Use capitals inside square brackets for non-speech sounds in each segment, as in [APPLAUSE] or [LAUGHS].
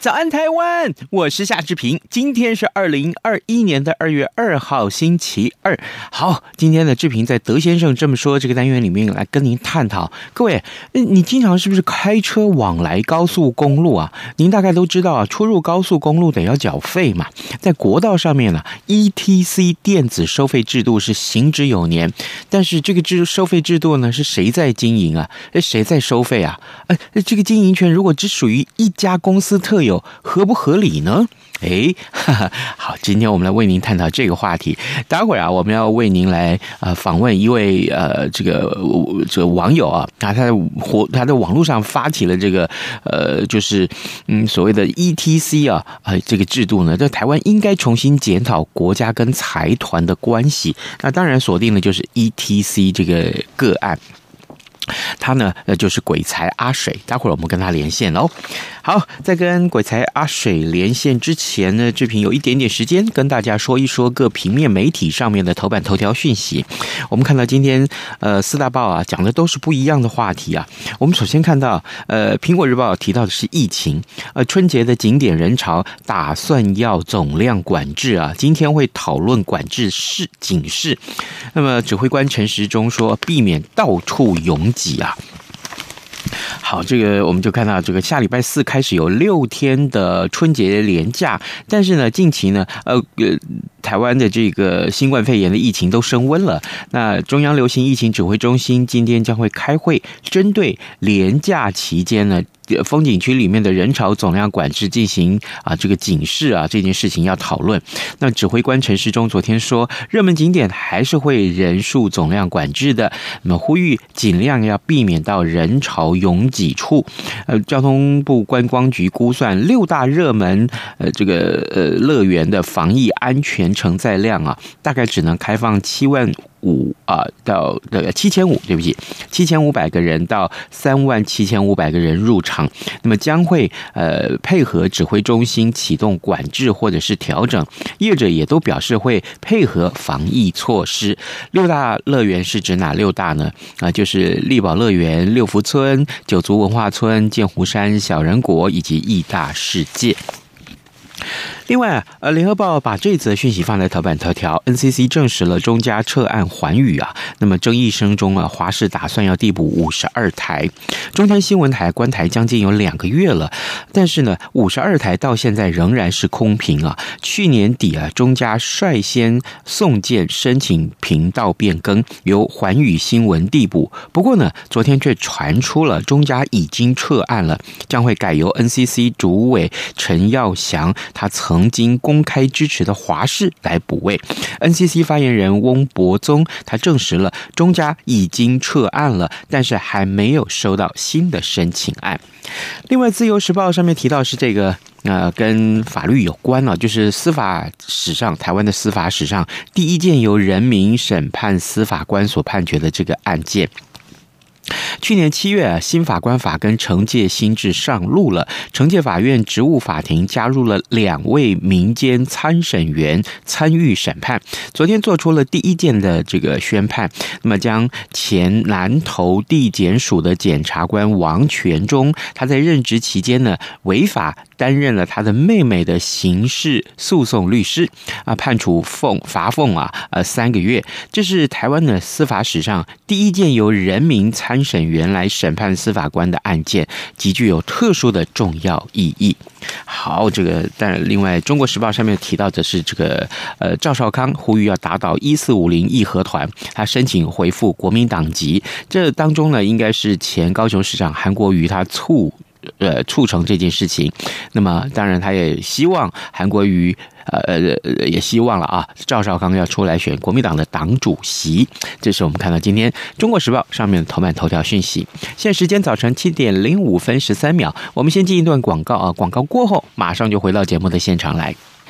早安，台湾！我是夏志平。今天是二零二一年的二月二号，星期二。好，今天的志平在德先生这么说这个单元里面来跟您探讨。各位，你经常是不是开车往来高速公路啊？您大概都知道啊，出入高速公路得要缴费嘛。在国道上面呢，ETC 电子收费制度是行之有年，但是这个制收费制度呢，是谁在经营啊？哎，谁在收费啊？哎，这个经营权如果只属于一家公司特有。合不合理呢？哎，好，今天我们来为您探讨这个话题。待会儿啊，我们要为您来呃访问一位呃这个这个网友啊，他他活他在网络上发起了这个呃就是嗯所谓的 ETC 啊呃这个制度呢，在台湾应该重新检讨国家跟财团的关系。那当然锁定的就是 ETC 这个个案。他呢，呃，就是鬼才阿水。待会儿我们跟他连线喽。好，在跟鬼才阿水连线之前呢，志平有一点点时间跟大家说一说各平面媒体上面的头版头条讯息。我们看到今天呃四大报啊讲的都是不一样的话题啊。我们首先看到呃苹果日报提到的是疫情，呃春节的景点人潮打算要总量管制啊，今天会讨论管制是警示。那么指挥官陈时中说，避免到处涌挤啊。好，这个我们就看到这个下礼拜四开始有六天的春节连假，但是呢，近期呢，呃呃，台湾的这个新冠肺炎的疫情都升温了。那中央流行疫情指挥中心今天将会开会，针对连假期间呢。风景区里面的人潮总量管制进行啊，这个警示啊，这件事情要讨论。那指挥官陈时中昨天说，热门景点还是会人数总量管制的，那么呼吁尽量要避免到人潮拥挤处。呃，交通部观光局估算，六大热门呃这个呃乐园的防疫安全承载量啊，大概只能开放七万。五啊，到这个七千五，对不起，七千五百个人到三万七千五百个人入场，那么将会呃配合指挥中心启动管制或者是调整，业者也都表示会配合防疫措施。六大乐园是指哪六大呢？啊，就是丽宝乐园、六福村、九族文化村、剑湖山小人国以及义大世界。另外，呃，联合报把这则讯息放在头版头条。NCC 证实了中嘉撤案环宇啊，那么争议声中啊，华视打算要递补五十二台，中天新闻台关台将近有两个月了，但是呢，五十二台到现在仍然是空屏啊。去年底啊，中嘉率先送件申请频道变更，由环宇新闻递补。不过呢，昨天却传出了中嘉已经撤案了，将会改由 NCC 主委陈耀祥他曾。曾经公开支持的华氏来补位，NCC 发言人翁博宗他证实了中家已经撤案了，但是还没有收到新的申请案。另外，《自由时报》上面提到是这个呃，跟法律有关了，就是司法史上台湾的司法史上第一件由人民审判司法官所判决的这个案件。去年七月，新法官法跟惩戒新制上路了。惩戒法院职务法庭加入了两位民间参审员参与审判。昨天做出了第一件的这个宣判，那么将前南投地检署的检察官王全忠，他在任职期间呢，违法担任了他的妹妹的刑事诉讼律师啊，判处俸罚俸啊，呃三个月。这是台湾的司法史上第一件由人民参审员来审判司法官的案件，极具有特殊的重要意义。好，这个但另外，《中国时报》上面提到的是这个呃，赵少康呼吁要打倒一四五零义和团，他申请回复国民党籍。这当中呢，应该是前高雄市长韩国瑜他促呃促成这件事情。那么，当然他也希望韩国瑜。呃呃也希望了啊，赵少康要出来选国民党的党主席。这是我们看到今天《中国时报》上面的头版头条讯息。现时间早晨七点零五分十三秒，我们先进一段广告啊，广告过后马上就回到节目的现场来。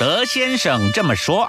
德先生这么说。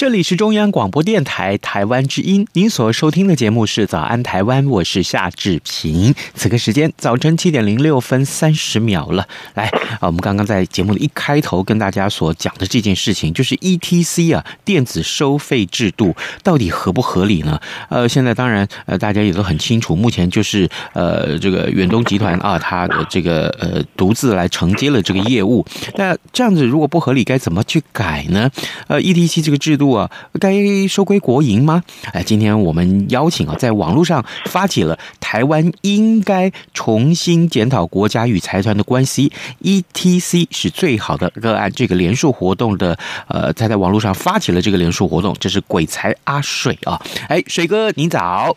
这里是中央广播电台台湾之音，您所收听的节目是《早安台湾》，我是夏志平。此刻时间早晨七点零六分三十秒了。来啊，我们刚刚在节目的一开头跟大家所讲的这件事情，就是 ETC 啊，电子收费制度到底合不合理呢？呃，现在当然呃，大家也都很清楚，目前就是呃，这个远东集团啊，它的这个呃独自来承接了这个业务。那这样子如果不合理，该怎么去改呢？呃，ETC 这个制度。该收归国营吗？哎，今天我们邀请啊，在网络上发起了台湾应该重新检讨国家与财团的关系，ETC 是最好的个案。这个联署活动的，呃，他在网络上发起了这个联署活动，这是鬼才阿水啊，哎，水哥，您早。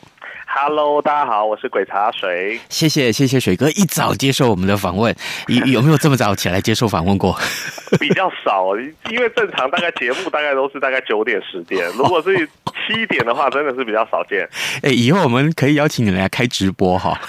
Hello，大家好，我是鬼茶水。谢谢谢谢水哥一早接受我们的访问，有有没有这么早起来接受访问过？比较少，因为正常大概节目大概都是大概九点十点，[LAUGHS] 如果是七点的话，真的是比较少见。[LAUGHS] 哎，以后我们可以邀请你来开直播哈。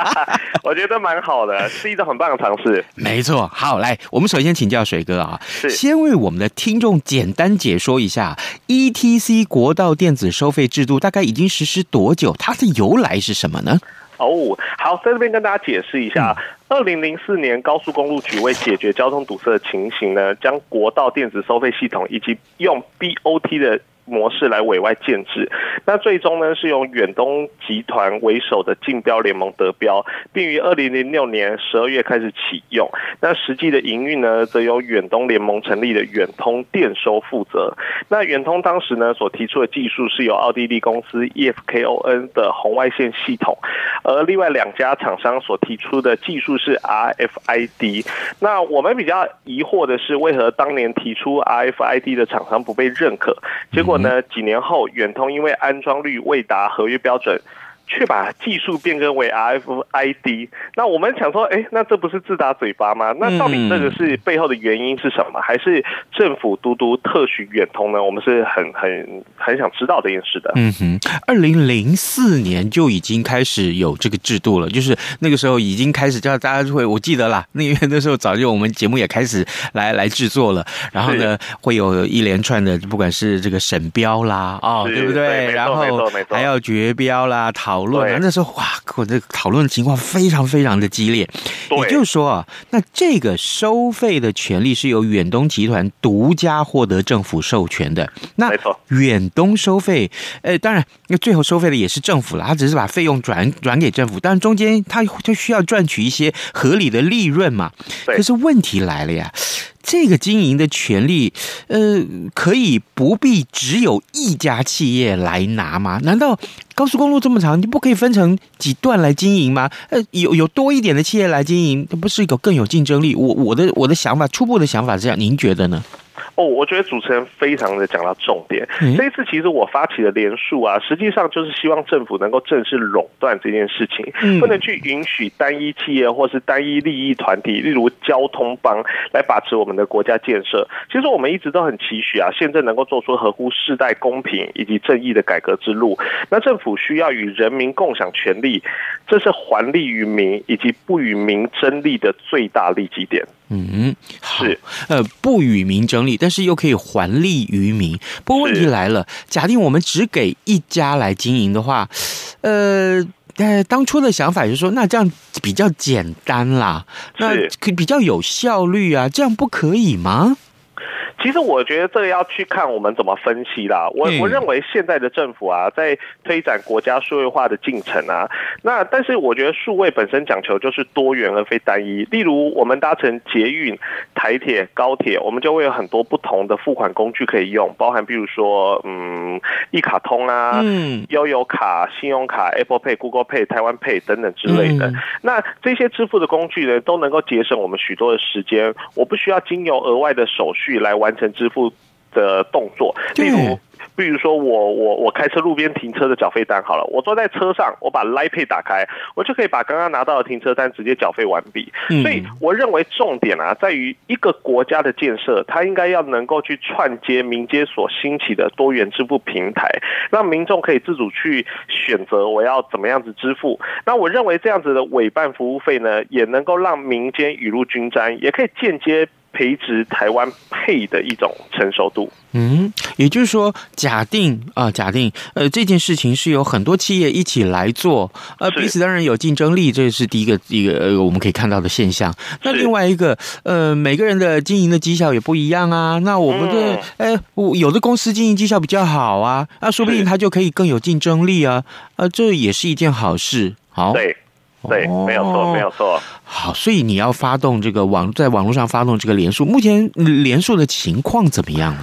[LAUGHS] 我觉得蛮好的，是一种很棒的尝试。没错，好，来，我们首先请教水哥啊，是先为我们的听众简单解说一下 ETC 国道电子收费制度大概已经实施多久？它是由来是什么呢？哦，好，在这边跟大家解释一下，二零零四年高速公路局为解决交通堵塞的情形呢，将国道电子收费系统以及用 BOT 的。模式来委外建置，那最终呢是由远东集团为首的竞标联盟得标，并于二零零六年十二月开始启用。那实际的营运呢，则由远东联盟成立的远通电收负责。那远通当时呢所提出的技术是由奥地利公司 EFKON 的红外线系统，而另外两家厂商所提出的技术是 RFID。那我们比较疑惑的是，为何当年提出 RFID 的厂商不被认可？结果。呢？几年后，远通因为安装率未达合约标准。却把技术变更为 RFID，那我们想说，哎，那这不是自打嘴巴吗？那到底这个是背后的原因是什么？还是政府独独特许远通呢？我们是很很很想知道这件事的。嗯哼，二零零四年就已经开始有这个制度了，就是那个时候已经开始叫大家会，我记得啦，那因为那时候早就我们节目也开始来来制作了，然后呢会有一连串的，不管是这个审标啦，哦，对不对？对，然后还要绝标啦，讨。讨论，那时候哇，我这个讨论的情况非常非常的激烈。也就是说啊，那这个收费的权利是由远东集团独家获得政府授权的。那远东收费，呃，当然，那最后收费的也是政府了，他只是把费用转转给政府，但中间他就需要赚取一些合理的利润嘛。可是问题来了呀。这个经营的权利，呃，可以不必只有一家企业来拿吗？难道高速公路这么长，你不可以分成几段来经营吗？呃，有有多一点的企业来经营，它不是一个更有竞争力？我我的我的想法，初步的想法是这样，您觉得呢？哦，我觉得主持人非常的讲到重点。这一次其实我发起的连署啊，实际上就是希望政府能够正式垄断这件事情，不能去允许单一企业或是单一利益团体，例如交通帮来把持我们的国家建设。其实我们一直都很期许啊，现在能够做出合乎世代公平以及正义的改革之路。那政府需要与人民共享权利，这是还利于民以及不与民争利的最大利基点。嗯，好是，呃，不与民争利，但是又可以还利于民。不过问题来了，假定我们只给一家来经营的话，呃，呃，当初的想法就是说，那这样比较简单啦，那可比较有效率啊，这样不可以吗？其实我觉得这个要去看我们怎么分析啦。我我认为现在的政府啊，在推展国家数位化的进程啊，那但是我觉得数位本身讲求就是多元而非单一。例如我们搭乘捷运、台铁、高铁，我们就会有很多不同的付款工具可以用，包含比如说嗯，一卡通啊，嗯，悠游卡、信用卡、Apple Pay、Google Pay、台湾 Pay 等等之类的。那这些支付的工具呢，都能够节省我们许多的时间，我不需要经由额外的手续来完成支付的动作，例如，比如说我我我开车路边停车的缴费单好了，我坐在车上，我把 Line Pay 打开，我就可以把刚刚拿到的停车单直接缴费完毕。所以我认为重点啊，在于一个国家的建设，它应该要能够去串接民间所兴起的多元支付平台，让民众可以自主去选择我要怎么样子支付。那我认为这样子的委办服务费呢，也能够让民间雨露均沾，也可以间接。培植台湾配的一种成熟度。嗯，也就是说，假定啊，假定呃，这件事情是由很多企业一起来做，呃，彼此当然有竞争力，这是第一个一个呃我们可以看到的现象。那另外一个呃，每个人的经营的绩效也不一样啊。那我们的呃，有的公司经营绩效比较好啊，那说不定他就可以更有竞争力啊。呃，这也是一件好事。好。对。对，没有错，没有错。好，所以你要发动这个网，在网络上发动这个连数，目前连数的情况怎么样呢？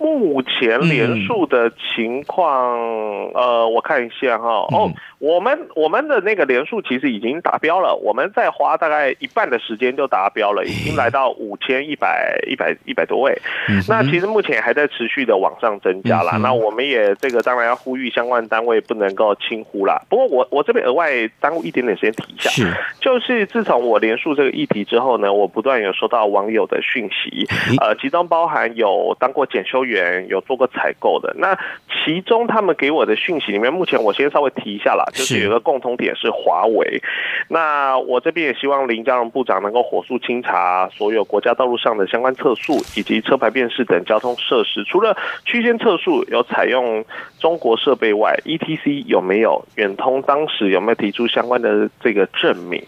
目前连数的情况，嗯、呃，我看一下哈。哦，嗯、我们我们的那个连数其实已经达标了，我们再花大概一半的时间就达标了，已经来到五千一百一百一百多位。嗯、那其实目前还在持续的往上增加啦。嗯、那我们也这个当然要呼吁相关单位不能够轻忽啦。不过我我这边额外耽误一点点时间提一下，是就是自从我连数这个议题之后呢，我不断有收到网友的讯息，呃，其中包含有当过检修员。有做过采购的，那其中他们给我的讯息里面，目前我先稍微提一下啦，就是有一个共同点是华为。那我这边也希望林佳荣部长能够火速清查所有国家道路上的相关测速以及车牌辨识等交通设施，除了区间测速有采用中国设备外，ETC 有没有远通当时有没有提出相关的这个证明？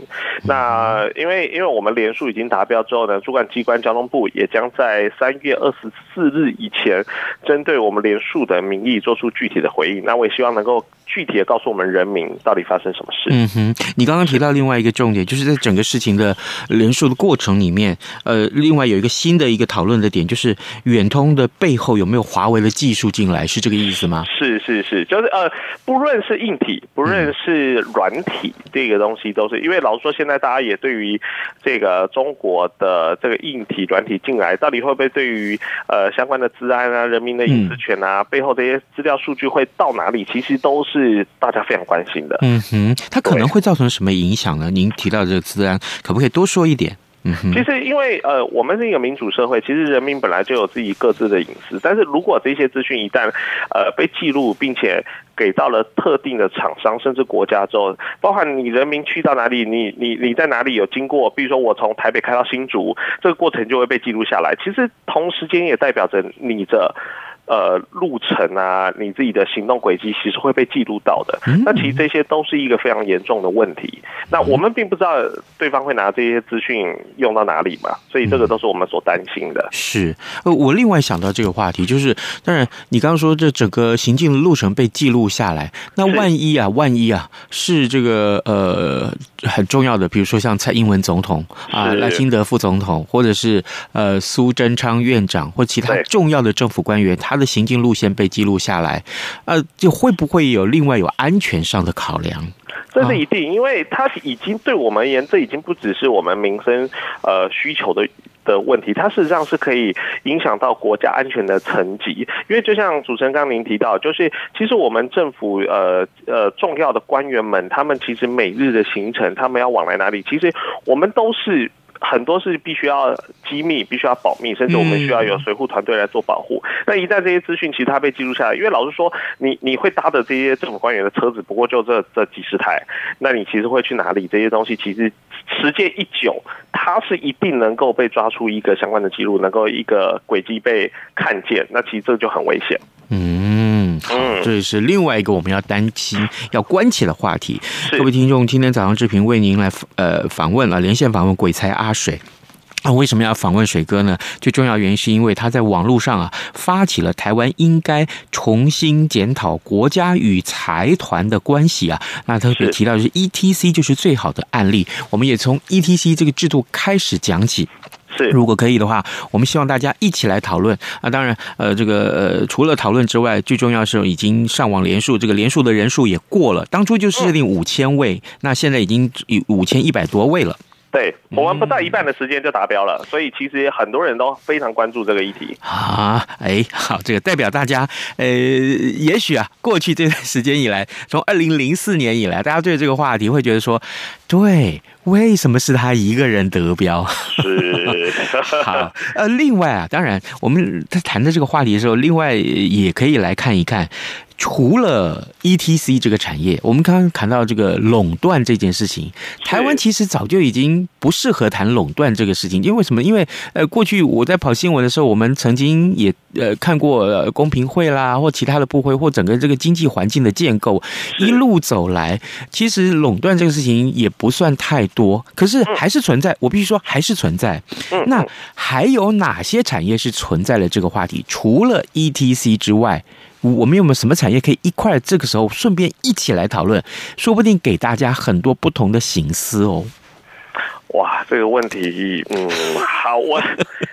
那因为因为我们连署已经达标之后呢，主管机关交通部也将在三月二十四日以前。针对我们连署的名义做出具体的回应，那我也希望能够具体的告诉我们人民到底发生什么事。嗯哼，你刚刚提到另外一个重点，就是在整个事情的连署的过程里面，呃，另外有一个新的一个讨论的点，就是远通的背后有没有华为的技术进来，是这个意思吗？是是是，就是呃，不论是硬体，不论是软体，嗯、这个东西都是，因为老实说，现在大家也对于这个中国的这个硬体、软体进来，到底会不会对于呃相关的治安啊、人民的隐私权啊，嗯、背后这些资料数据会到哪里？其实都是大家非常关心的。嗯哼，它可能会造成什么影响呢？您提到这个治安，可不可以多说一点？嗯哼，其实因为呃，我们是一个民主社会，其实人民本来就有自己各自的隐私。但是如果这些资讯一旦呃被记录，并且给到了特定的厂商甚至国家之后，包含你人民去到哪里，你你你在哪里有经过，比如说我从台北开到新竹，这个过程就会被记录下来。其实同时间也代表着你的。呃，路程啊，你自己的行动轨迹其实会被记录到的。那其实这些都是一个非常严重的问题。那我们并不知道对方会拿这些资讯用到哪里嘛，所以这个都是我们所担心的。是，呃，我另外想到这个话题，就是当然你刚刚说这整个行进的路程被记录下来，那万一啊，万一啊，是这个呃很重要的，比如说像蔡英文总统啊、赖清德副总统，或者是呃苏贞昌院长或其他重要的政府官员，他。他的行进路线被记录下来，呃，就会不会有另外有安全上的考量？这是一定，因为它已经对我们而言，这已经不只是我们民生呃需求的的问题，它事实上是可以影响到国家安全的层级。因为就像主持人刚您提到，就是其实我们政府呃呃重要的官员们，他们其实每日的行程，他们要往来哪里，其实我们都是。很多是必须要机密，必须要保密，甚至我们需要有随护团队来做保护。那一旦这些资讯其实它被记录下来，因为老实说，你你会搭的这些政府官员的车子，不过就这这几十台，那你其实会去哪里？这些东西其实时间一久，它是一定能够被抓出一个相关的记录，能够一个轨迹被看见，那其实这就很危险。嗯，好，这是另外一个我们要担心、要关切的话题。各位听众，今天早上志平为您来呃访问了连线访问鬼才阿水。那为什么要访问水哥呢？最重要原因是因为他在网络上啊发起了台湾应该重新检讨国家与财团的关系啊。那特别提到的是 ETC 就是最好的案例，我们也从 ETC 这个制度开始讲起。是，如果可以的话，我们希望大家一起来讨论啊。当然，呃，这个呃，除了讨论之外，最重要是已经上网连署，这个连署的人数也过了，当初就设定五千位，那现在已经有五千一百多位了。对，我们不到一半的时间就达标了，所以其实很多人都非常关注这个议题啊。哎，好，这个代表大家，呃，也许啊，过去这段时间以来，从二零零四年以来，大家对这个话题会觉得说，对，为什么是他一个人得标？是，[LAUGHS] 好，呃，另外啊，当然我们在谈的这个话题的时候，另外也可以来看一看。除了 ETC 这个产业，我们刚刚谈到这个垄断这件事情，台湾其实早就已经不适合谈垄断这个事情，因为为什么？因为呃，过去我在跑新闻的时候，我们曾经也呃看过呃公平会啦，或其他的部会，或整个这个经济环境的建构，一路走来，其实垄断这个事情也不算太多，可是还是存在。我必须说，还是存在。那还有哪些产业是存在了这个话题？除了 ETC 之外？我们有没有什么产业可以一块这个时候顺便一起来讨论？说不定给大家很多不同的形思哦。哇，这个问题，嗯，[LAUGHS] 好，我，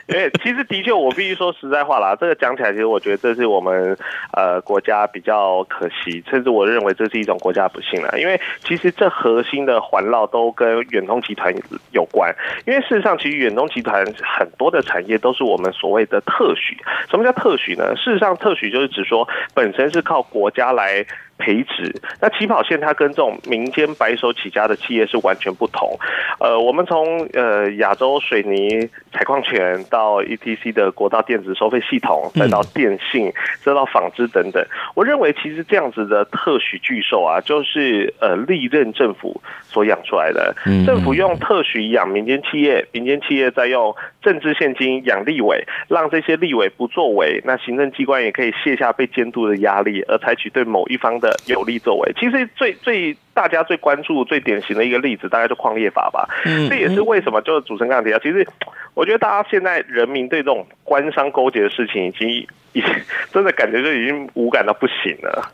哎，其实的确，我必须说实在话啦，这个讲起来，其实我觉得这是我们呃国家比较可惜，甚至我认为这是一种国家不幸了，因为其实这核心的环绕都跟远东集团有关，因为事实上，其实远东集团很多的产业都是我们所谓的特许。什么叫特许呢？事实上，特许就是指说本身是靠国家来。培植，那起跑线它跟这种民间白手起家的企业是完全不同。呃，我们从呃亚洲水泥采矿权到 ETC 的国道电子收费系统，再到电信，再到纺织等等，我认为其实这样子的特许巨兽啊，就是呃历任政府所养出来的。政府用特许养民间企业，民间企业再用政治现金养立委，让这些立委不作为，那行政机关也可以卸下被监督的压力，而采取对某一方的有利作为，其实最最大家最关注、最典型的一个例子，大概就矿业法吧。嗯，这也是为什么，就是主持人刚刚提到，其实我觉得大家现在人民对这种官商勾结的事情，已经已经真的感觉就已经无感到不行了。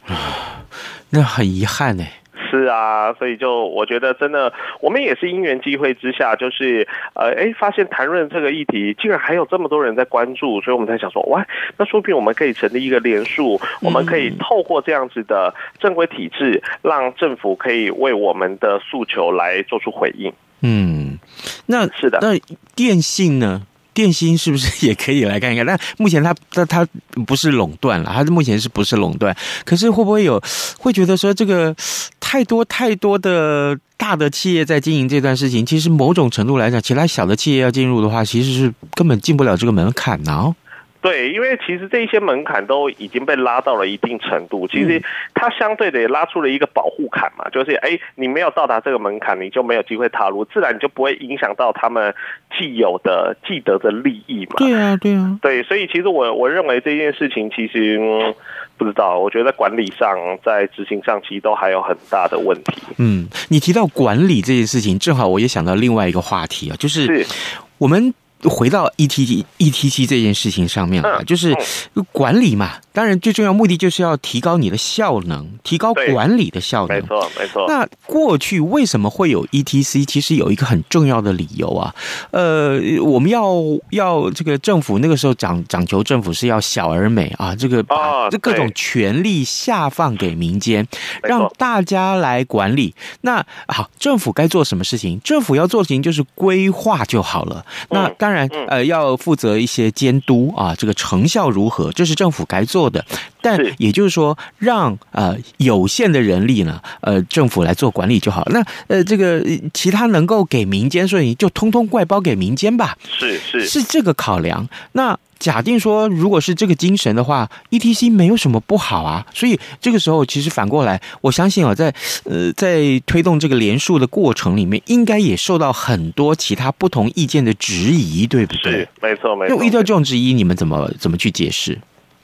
那很遗憾呢。是啊，所以就我觉得真的，我们也是因缘机会之下，就是呃，哎，发现谈论这个议题，竟然还有这么多人在关注，所以我们才想说，哇，那说不定我们可以成立一个联署，我们可以透过这样子的正规体制，让政府可以为我们的诉求来做出回应。嗯，那是的，那电信呢？电芯是不是也可以来看一看？但目前它它它不是垄断了，它目前是不是垄断？可是会不会有会觉得说这个太多太多的大的企业在经营这段事情？其实某种程度来讲，其他小的企业要进入的话，其实是根本进不了这个门槛呢。对，因为其实这些门槛都已经被拉到了一定程度，其实它相对的也拉出了一个保护坎嘛，就是哎，你没有到达这个门槛，你就没有机会踏入，自然你就不会影响到他们既有的既得的利益嘛。对啊，对啊，对，所以其实我我认为这件事情其实、嗯、不知道，我觉得管理上、在执行上，其实都还有很大的问题。嗯，你提到管理这件事情，正好我也想到另外一个话题啊，就是我们。回到 E T T E T C 这件事情上面了，就是管理嘛。当然，最重要目的就是要提高你的效能，提高管理的效能。没错，没错。那过去为什么会有 E T C？其实有一个很重要的理由啊。呃，我们要要这个政府那个时候讲讲求政府是要小而美啊，这个把这各种权力下放给民间，让大家来管理。那好，政府该做什么事情？政府要做的事情就是规划就好了。那当然，呃，要负责一些监督啊，这个成效如何，这是政府该做的。但也就是说，让呃有限的人力呢，呃政府来做管理就好。那呃这个其他能够给民间，所以就通通外包给民间吧。是是是这个考量。那假定说，如果是这个精神的话，ETC 没有什么不好啊。所以这个时候，其实反过来，我相信啊，在呃在推动这个联署的过程里面，应该也受到很多其他不同意见的质疑，对不对？是，没错没错。那遇到这种质疑，你们怎么怎么去解释？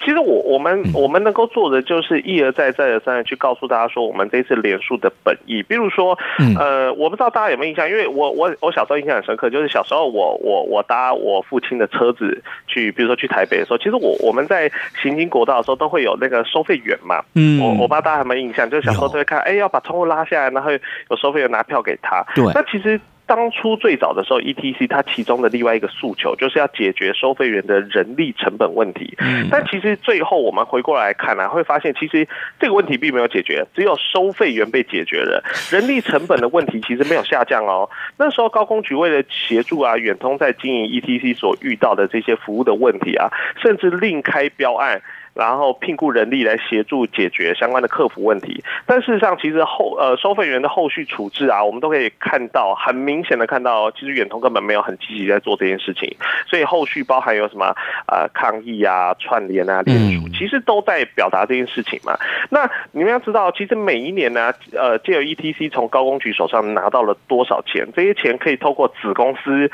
其实我我们我们能够做的就是一而再再而三的去告诉大家说，我们这次连署的本意。比如说，呃，我不知道大家有没有印象，因为我我我小时候印象很深刻，就是小时候我我我搭我父亲的车子去，比如说去台北的时候，其实我我们在行经国道的时候都会有那个收费员嘛。嗯，我我不知道大家有没有印象，就是小时候都会看，哎，要把窗户拉下来，然后有收费员拿票给他。对，那其实。当初最早的时候，ETC 它其中的另外一个诉求就是要解决收费员的人力成本问题。但其实最后我们回过来看呢，会发现其实这个问题并没有解决，只有收费员被解决了，[LAUGHS] 人力成本的问题其实没有下降哦。那时候高工局为了协助啊远通在经营 ETC 所遇到的这些服务的问题啊，甚至另开标案。然后聘雇人力来协助解决相关的客服问题，但事实上，其实后呃收费员的后续处置啊，我们都可以看到，很明显的看到，其实远通根本没有很积极在做这件事情，所以后续包含有什么呃抗议啊、串联啊、联署，其实都在表达这件事情嘛。那你们要知道，其实每一年呢，呃，借由 ETC 从高工局手上拿到了多少钱，这些钱可以透过子公司、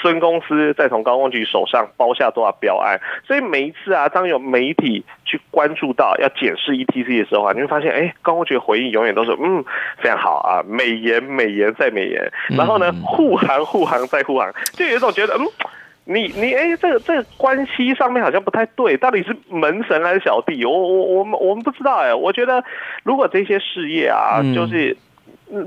孙公司再从高工局手上包下多少标案，所以每一次啊，当有媒体。去关注到要检视 ETC 的时候啊，你会发现，哎，高工局回应永远都是嗯非常好啊，美言美言再美言，然后呢护航护航再护航，就有一种觉得嗯，你你哎这个这个关系上面好像不太对，到底是门神还是小弟？我我我们我们不知道哎，我觉得如果这些事业啊，就是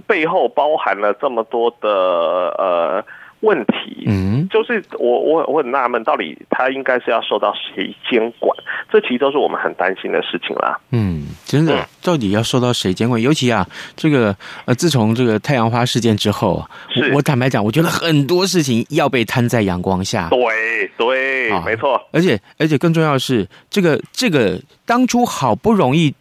背后包含了这么多的呃。问题，嗯，就是我我我很纳闷，到底他应该是要受到谁监管？这其实都是我们很担心的事情啦。嗯，真的，到底要受到谁监管？尤其啊，这个呃，自从这个太阳花事件之后，我坦白讲，我觉得很多事情要被摊在阳光下。对对，没错。而且而且更重要的是，这个这个当初好不容易。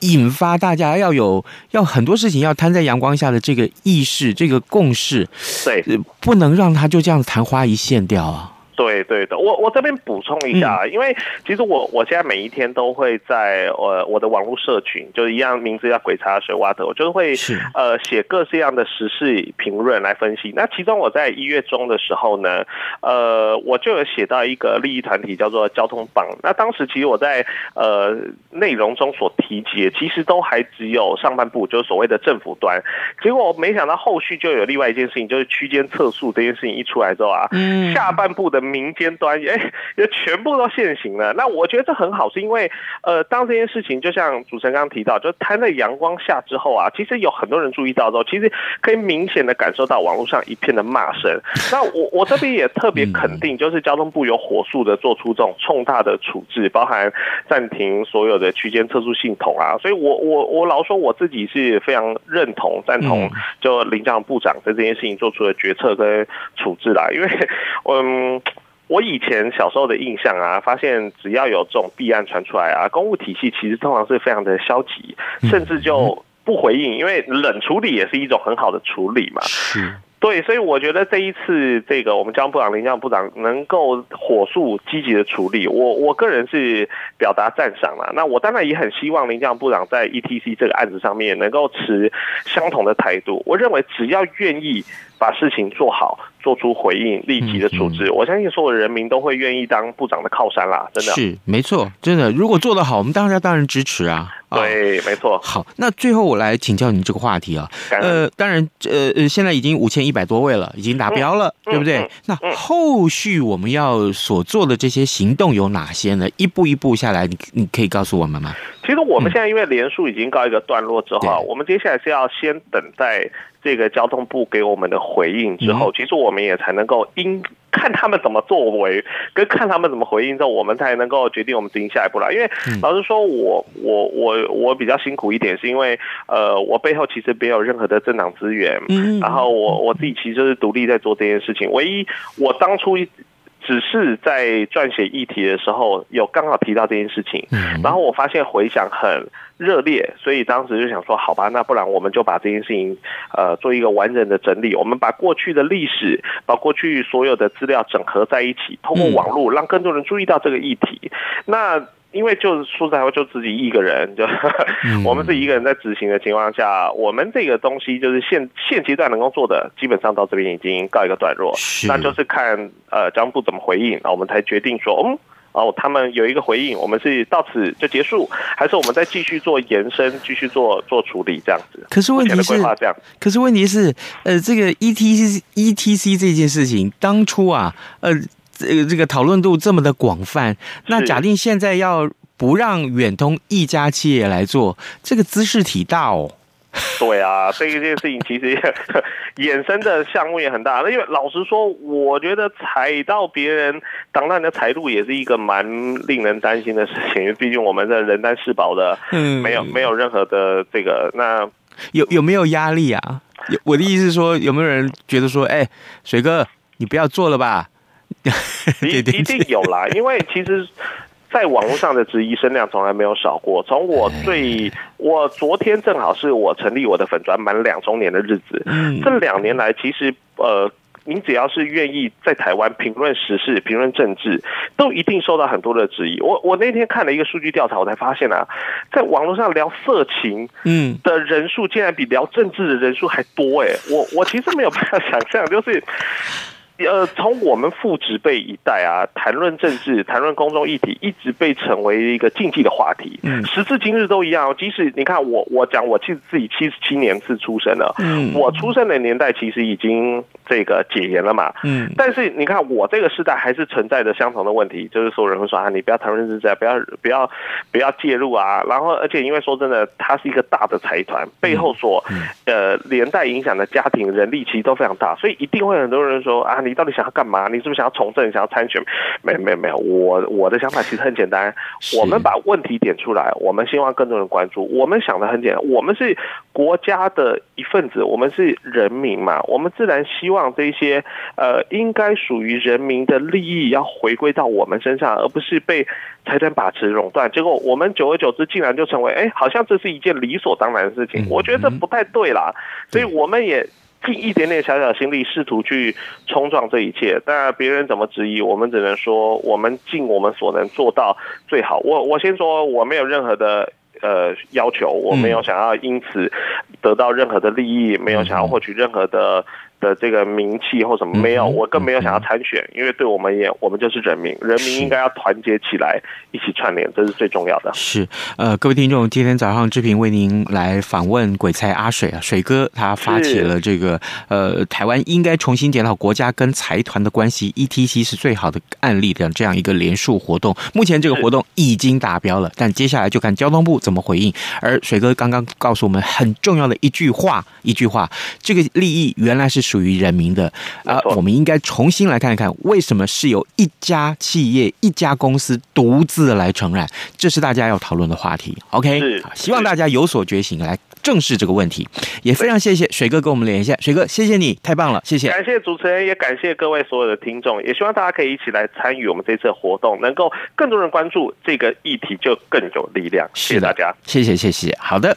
引发大家要有要很多事情要摊在阳光下的这个意识，这个共识，对，不能让它就这样子昙花一现掉啊。对对的，我我这边补充一下，因为其实我我现在每一天都会在呃我的网络社群，就是一样名字叫鬼茶水蛙的，我就会呃写各式样的时事评论来分析。那其中我在一月中的时候呢，呃，我就有写到一个利益团体叫做交通榜。那当时其实我在呃内容中所提及的，其实都还只有上半部，就是所谓的政府端。结果我没想到后续就有另外一件事情，就是区间测速这件事情一出来之后啊，嗯下半部的。民间端哎，[LAUGHS] 也全部都现行了。那我觉得这很好，是因为呃，当这件事情就像主持人刚刚提到，就摊在阳光下之后啊，其实有很多人注意到之后，其实可以明显的感受到网络上一片的骂声。[LAUGHS] 那我我这边也特别肯定，就是交通部有火速的做出这种重大的处置，包含暂停所有的区间测速系统啊。所以我我我老说我自己是非常认同赞同，就林长部长在这件事情做出的决策跟处置啦，因为 [LAUGHS] 嗯。我以前小时候的印象啊，发现只要有这种弊案传出来啊，公务体系其实通常是非常的消极，甚至就不回应，因为冷处理也是一种很好的处理嘛。是，对，所以我觉得这一次这个我们交通部长林佳龙部长能够火速积极的处理，我我个人是表达赞赏了。那我当然也很希望林佳龙部长在 ETC 这个案子上面能够持相同的态度。我认为只要愿意把事情做好。做出回应，立即的处置，我相信所有的人民都会愿意当部长的靠山啦，真的是没错，真的。如果做得好，我们当然当然支持啊。对，没错。好，那最后我来请教你这个话题啊。呃，当然，呃呃，现在已经五千一百多位了，已经达标了，对不对？那后续我们要所做的这些行动有哪些呢？一步一步下来，你你可以告诉我们吗？其实我们现在因为连数已经告一个段落之后，嗯、我们接下来是要先等待这个交通部给我们的回应之后，嗯、其实我们也才能够因看他们怎么作为，跟看他们怎么回应之后，我们才能够决定我们进行下一步了。因为老实说我，我我我我比较辛苦一点，是因为呃，我背后其实没有任何的政党资源，嗯，然后我我自己其实就是独立在做这件事情，唯一我当初。只是在撰写议题的时候有刚好提到这件事情，然后我发现回响很热烈，所以当时就想说，好吧，那不然我们就把这件事情呃做一个完整的整理，我们把过去的历史，把过去所有的资料整合在一起，通过网络让更多人注意到这个议题。那因为就是说实在话，就自己一个人，就 [LAUGHS] 我们是一个人在执行的情况下，我们这个东西就是现现阶段能够做的，基本上到这边已经告一个段落，那就是看呃交通部怎么回应，那我们才决定说，嗯，哦，他们有一个回应，我们是到此就结束，还是我们再继续做延伸，继续做做处理这样子？可是问题是，可是问题是，呃，这个 E T C E T C 这件事情当初啊，呃。这个这个讨论度这么的广泛，那假定现在要不让远通一家企业来做，这个姿势体大哦。对啊，这一件事情其实也 [LAUGHS] 衍生的项目也很大。那因为老实说，我觉得踩到别人挡到你的财路也是一个蛮令人担心的事情。因为毕竟我们的人单势薄的，嗯，没有没有任何的这个。那有有没有压力啊？我的意思是说，有没有人觉得说，哎，水哥，你不要做了吧？[LAUGHS] 一一定有啦，因为其实，在网络上的质疑声量从来没有少过。从我最，我昨天正好是我成立我的粉专满两周年的日子。这两年来，其实呃，您只要是愿意在台湾评论时事、评论政治，都一定受到很多的质疑。我我那天看了一个数据调查，我才发现啊，在网络上聊色情嗯的人数，竟然比聊政治的人数还多哎！我我其实没有办法想象，就是。呃，从我们父执辈一代啊，谈论政治、谈论公众议题，一直被成为一个禁忌的话题。嗯，时至今日都一样。即使你看我，我讲我其实自己七十七年是出生的，嗯，我出生的年代其实已经这个解严了嘛。嗯，但是你看我这个时代还是存在着相同的问题，就是所有人会说啊，你不要谈论政治，不要不要不要介入啊。然后，而且因为说真的，它是一个大的财团，背后所呃连带影响的家庭人力其实都非常大，所以一定会很多人说啊。你到底想要干嘛？你是不是想要从政？想要参选？没没没有，我我的想法其实很简单，我们把问题点出来，我们希望更多人关注。我们想的很简单，我们是国家的一份子，我们是人民嘛，我们自然希望这些呃应该属于人民的利益要回归到我们身上，而不是被财团把持垄断。结果我们久而久之，竟然就成为哎，好像这是一件理所当然的事情。我觉得这不太对啦，所以我们也。尽一点点小小心力，试图去冲撞这一切。那别人怎么质疑，我们只能说，我们尽我们所能做到最好。我我先说，我没有任何的呃要求，我没有想要因此得到任何的利益，没有想要获取任何的。的这个名气或什么没有，我更没有想要参选，因为对我们也，我们就是人民，人民应该要团结起来，一起串联，这是最重要的。是，呃，各位听众，今天早上志平为您来访问鬼才阿水啊，水哥他发起了这个呃，台湾应该重新检讨国家跟财团的关系，ETC 是最好的案例的这样一个连署活动。目前这个活动已经达标了，但接下来就看交通部怎么回应。而水哥刚刚告诉我们很重要的一句话，一句话，这个利益原来是。属于人民的啊，我们应该重新来看一看，为什么是由一家企业、一家公司独自来承揽？这是大家要讨论的话题。OK，希望大家有所觉醒，来正视这个问题。也非常谢谢水哥跟我们连线，水哥，谢谢你，太棒了，谢谢。感谢主持人，也感谢各位所有的听众，也希望大家可以一起来参与我们这次活动，能够更多人关注这个议题，就更有力量。谢谢大家，谢谢，谢谢。好的。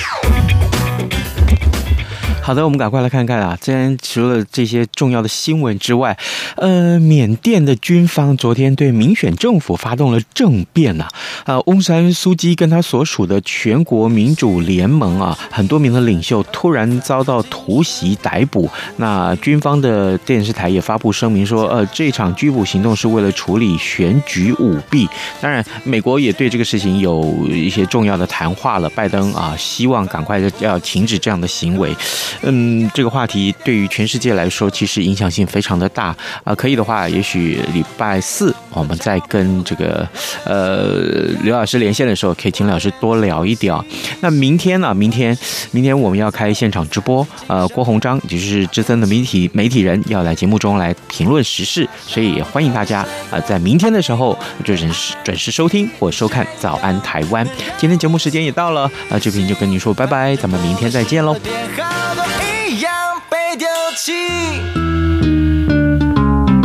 好的，我们赶快来看看啊！今天除了这些重要的新闻之外，呃，缅甸的军方昨天对民选政府发动了政变呐、啊。翁山苏姬跟他所属的全国民主联盟啊，很多名的领袖突然遭到突袭逮捕。那军方的电视台也发布声明说，呃，这场拘捕行动是为了处理选举舞弊。当然，美国也对这个事情有一些重要的谈话了。拜登啊，希望赶快要停止这样的行为。嗯，这个话题对于全世界来说，其实影响性非常的大啊。可以的话，也许礼拜四我们再跟这个呃刘老师连线的时候，可以请老师多聊一点。那明天呢？明天，明天我们要开现场直播，呃，郭鸿章也就是资深的媒体媒体人要来节目中来评论时事，所以也欢迎大家啊，在明天的时候准时准时收听或收看《早安台湾》。今天节目时间也到了，那这边就跟您说拜拜，咱们明天再见喽。